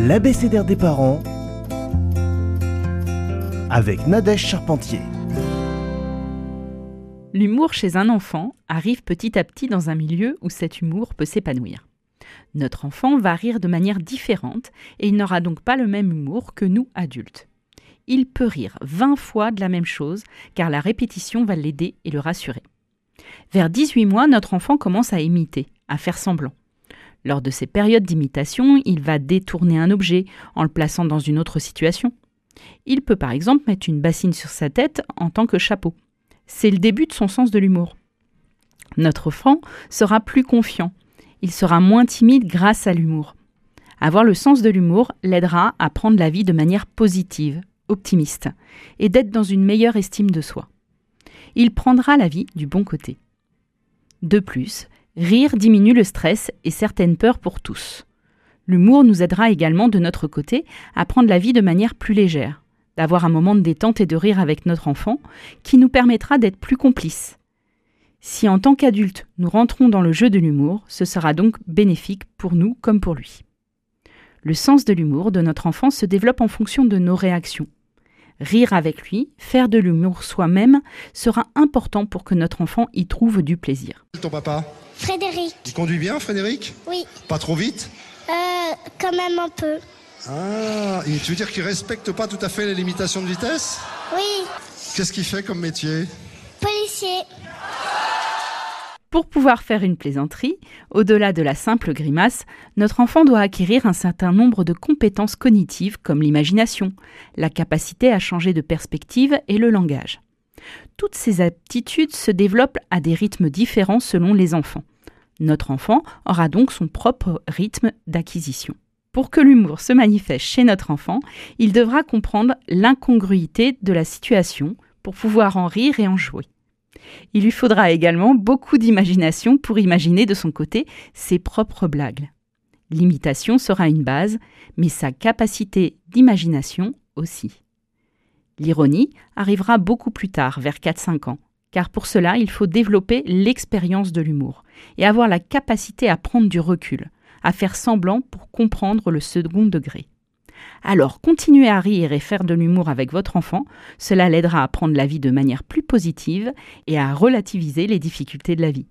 l'abécédaire des parents avec Nadège Charpentier. L'humour chez un enfant arrive petit à petit dans un milieu où cet humour peut s'épanouir. Notre enfant va rire de manière différente et il n'aura donc pas le même humour que nous adultes. Il peut rire 20 fois de la même chose car la répétition va l'aider et le rassurer. Vers 18 mois, notre enfant commence à imiter, à faire semblant. Lors de ces périodes d'imitation, il va détourner un objet en le plaçant dans une autre situation. Il peut par exemple mettre une bassine sur sa tête en tant que chapeau. C'est le début de son sens de l'humour. Notre enfant sera plus confiant. Il sera moins timide grâce à l'humour. Avoir le sens de l'humour l'aidera à prendre la vie de manière positive, optimiste, et d'être dans une meilleure estime de soi. Il prendra la vie du bon côté. De plus, rire diminue le stress et certaines peurs pour tous. L'humour nous aidera également de notre côté à prendre la vie de manière plus légère, d'avoir un moment de détente et de rire avec notre enfant qui nous permettra d'être plus complices. Si en tant qu'adultes nous rentrons dans le jeu de l'humour, ce sera donc bénéfique pour nous comme pour lui. Le sens de l'humour de notre enfant se développe en fonction de nos réactions. Rire avec lui, faire de l'humour soi-même sera important pour que notre enfant y trouve du plaisir. Ton papa? Frédéric. Il conduit bien, Frédéric Oui. Pas trop vite Euh, quand même un peu. Ah, et tu veux dire qu'il respecte pas tout à fait les limitations de vitesse Oui. Qu'est-ce qu'il fait comme métier Policier. Pour pouvoir faire une plaisanterie, au-delà de la simple grimace, notre enfant doit acquérir un certain nombre de compétences cognitives comme l'imagination, la capacité à changer de perspective et le langage. Toutes ces aptitudes se développent à des rythmes différents selon les enfants. Notre enfant aura donc son propre rythme d'acquisition. Pour que l'humour se manifeste chez notre enfant, il devra comprendre l'incongruité de la situation pour pouvoir en rire et en jouer. Il lui faudra également beaucoup d'imagination pour imaginer de son côté ses propres blagues. L'imitation sera une base, mais sa capacité d'imagination aussi. L'ironie arrivera beaucoup plus tard, vers 4-5 ans, car pour cela il faut développer l'expérience de l'humour et avoir la capacité à prendre du recul, à faire semblant pour comprendre le second degré. Alors continuez à rire et faire de l'humour avec votre enfant, cela l'aidera à prendre la vie de manière plus positive et à relativiser les difficultés de la vie.